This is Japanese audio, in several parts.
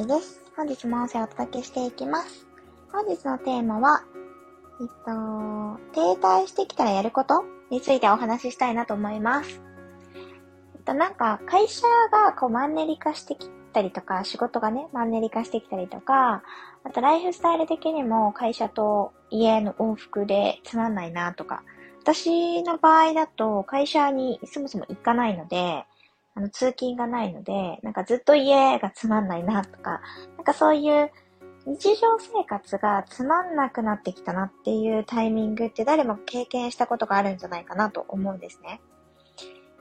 りです。本日も音声をお届けしていきます。本日のテーマは、えっと、停滞してきたらやることについてお話ししたいなと思います。えっと、なんか、会社がこうマンネリ化してきたりとか、仕事がね、マンネリ化してきたりとか、あとライフスタイル的にも会社と家の往復でつまんないなとか、私の場合だと会社にそもそも行かないので、あの、通勤がないので、なんかずっと家がつまんないなとか、なんかそういう日常生活がつまんなくなってきたなっていうタイミングって誰も経験したことがあるんじゃないかなと思うんですね。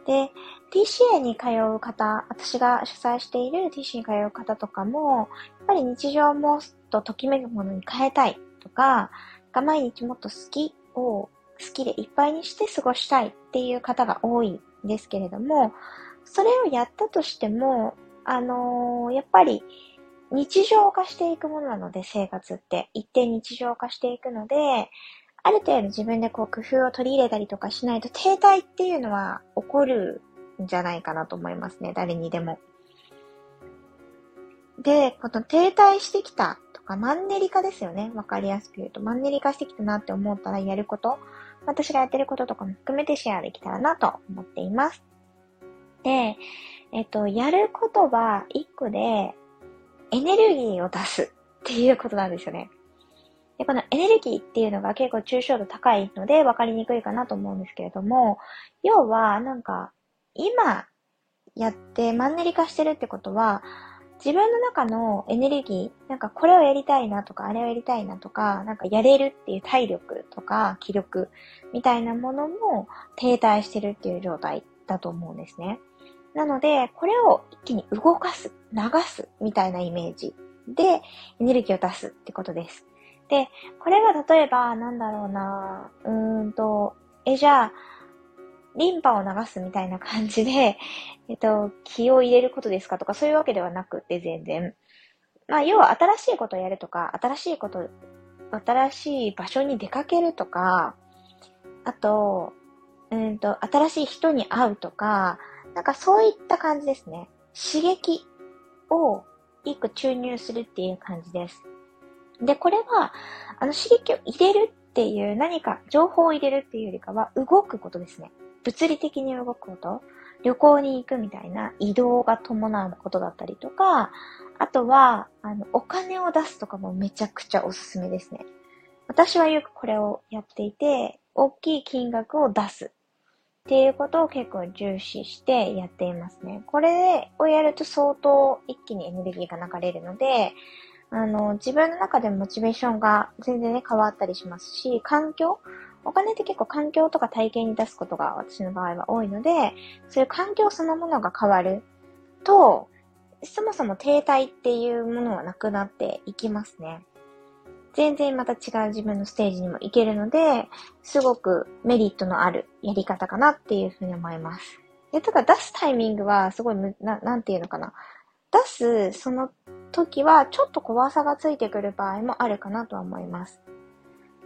で、TCA に通う方、私が主催している TCA に通う方とかも、やっぱり日常をもっとときめくものに変えたいとか、が毎日もっと好きを好きでいっぱいにして過ごしたいっていう方が多いんですけれども、それをやったとしても、あのー、やっぱり日常化していくものなので、生活って。一定日常化していくので、ある程度自分でこう工夫を取り入れたりとかしないと停滞っていうのは起こるんじゃないかなと思いますね。誰にでも。で、この停滞してきたとか、マンネリ化ですよね。わかりやすく言うと。マンネリ化してきたなって思ったらやること。私がやってることとかも含めてシェアできたらなと思っています。で、えっと、やることは一個でエネルギーを出すっていうことなんですよね。で、このエネルギーっていうのが結構抽象度高いので分かりにくいかなと思うんですけれども、要はなんか今やってマンネリ化してるってことは、自分の中のエネルギー、なんかこれをやりたいなとか、あれをやりたいなとか、なんかやれるっていう体力とか気力みたいなものも停滞してるっていう状態だと思うんですね。なので、これを一気に動かす、流すみたいなイメージでエネルギーを出すってことです。で、これは例えば、なんだろうな、うーんと、え、じゃあ、リンパを流すみたいな感じで、えっと、気を入れることですかとか、そういうわけではなくて、全然。まあ、要は新しいことをやるとか、新しいこと、新しい場所に出かけるとか、あと、うんと、新しい人に会うとか、なんかそういった感じですね。刺激を一個注入するっていう感じです。で、これは、あの刺激を入れるっていう何か情報を入れるっていうよりかは動くことですね。物理的に動くこと。旅行に行くみたいな移動が伴うことだったりとか、あとは、あの、お金を出すとかもめちゃくちゃおすすめですね。私はよくこれをやっていて、大きい金額を出すっていうことを結構重視してやっていますね。これをやると相当一気にエネルギーが流れるので、あの、自分の中でもモチベーションが全然ね、変わったりしますし、環境お金って結構環境とか体験に出すことが私の場合は多いので、そういう環境そのものが変わると、そもそも停滞っていうものはなくなっていきますね。全然また違う自分のステージにも行けるので、すごくメリットのあるやり方かなっていうふうに思います。で、ただ出すタイミングはすごいむ、な、なんていうのかな。出すその時はちょっと怖さがついてくる場合もあるかなとは思います。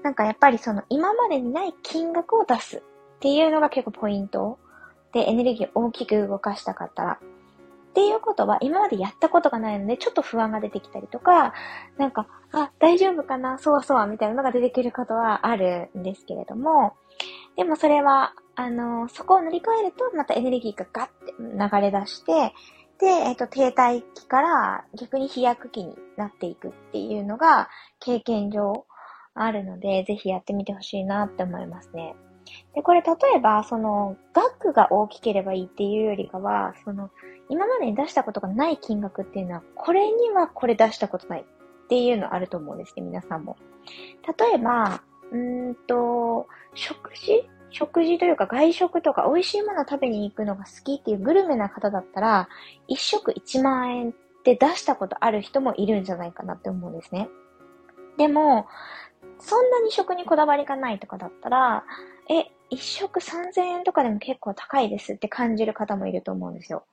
なんかやっぱりその今までにない金額を出すっていうのが結構ポイントでエネルギーを大きく動かしたかったらっていうことは今までやったことがないので、ちょっと不安が出てきたりとか、なんか、あ、大丈夫かなそうそうみたいなのが出てくることはあるんですけれども、でもそれは、あの、そこを乗り越えると、またエネルギーがガッて流れ出して、で、えっ、と、停滞期から逆に飛躍期になっていくっていうのが経験上あるので、ぜひやってみてほしいなって思いますね。で、これ例えば、その、額が大きければいいっていうよりかは、その、今までに出したことがない金額っていうのは、これにはこれ出したことないっていうのあると思うんですね、皆さんも。例えば、うんと、食事？食事というか外食とか美味しいものを食べに行くのが好きっていうグルメな方だったら、一食1万円って出したことある人もいるんじゃないかなって思うんですね。でも、そんなに食にこだわりがないとかだったら、え、一食3000円とかでも結構高いですって感じる方もいると思うんですよ。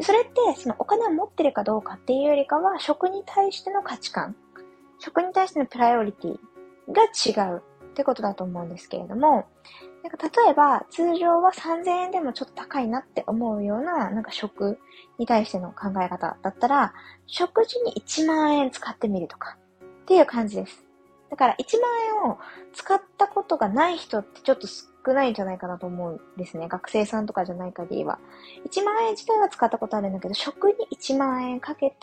それって、そのお金を持ってるかどうかっていうよりかは、食に対しての価値観、食に対してのプライオリティが違うってことだと思うんですけれども、なんか例えば、通常は3000円でもちょっと高いなって思うような、なんか食に対しての考え方だったら、食事に1万円使ってみるとか、っていう感じです。だから1万円を使ったことがない人ってちょっと少ないんじゃないかなと思うんですね。学生さんとかじゃない限りは。1万円自体は使ったことあるんだけど、食に1万円かけて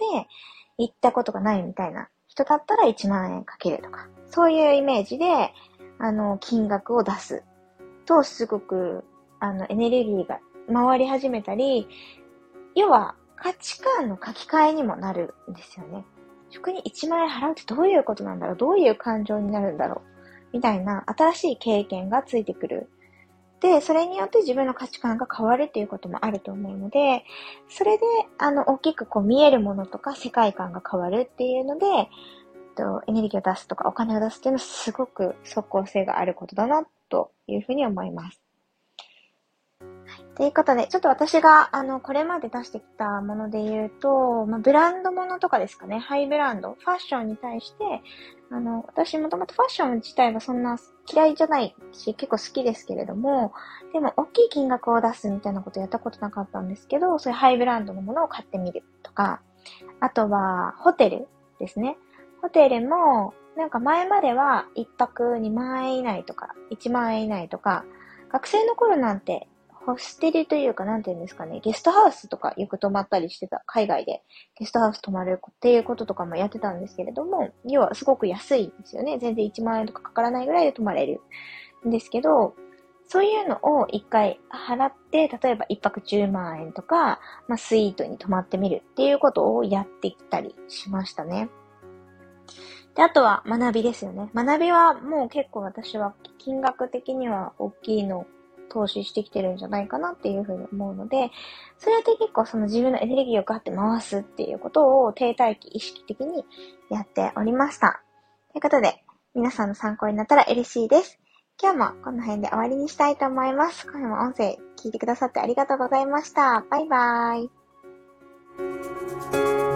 行ったことがないみたいな人だったら1万円かけるとか。そういうイメージで、あの、金額を出すと、すごく、あの、エネルギーが回り始めたり、要は価値観の書き換えにもなるんですよね。食に1万円払うってどういうことなんだろう？どういう感情になるんだろう？みたいな新しい経験がついてくる。で、それによって自分の価値観が変わるっていうこともあると思うので、それで、あの、大きくこう見えるものとか世界観が変わるっていうので、エネルギーを出すとかお金を出すっていうのはすごく即効性があることだなというふうに思います。ということで、ちょっと私が、あの、これまで出してきたもので言うと、まあ、ブランドものとかですかね、ハイブランド、ファッションに対して、あの、私もともとファッション自体はそんな嫌いじゃないし、結構好きですけれども、でも、大きい金額を出すみたいなことやったことなかったんですけど、そういうハイブランドのものを買ってみるとか、あとは、ホテルですね。ホテルも、なんか前までは1泊2万円以内とか、1万円以内とか、学生の頃なんてホステルというか、なんていうんですかね、ゲストハウスとかよく泊まったりしてた、海外でゲストハウス泊まるっていうこととかもやってたんですけれども、要はすごく安いんですよね。全然1万円とかかからないぐらいで泊まれるんですけど、そういうのを一回払って、例えば一泊10万円とか、まあ、スイートに泊まってみるっていうことをやってきたりしましたね。で、あとは学びですよね。学びはもう結構私は金額的には大きいの投資してきてるんじゃないかなっていうふうに思うので、それで結構その自分のエネルギーをガッて回すっていうことを停滞期意識的にやっておりました。ということで、皆さんの参考になったら嬉しいです。今日もこの辺で終わりにしたいと思います。今夜も音声聞いてくださってありがとうございました。バイバーイ。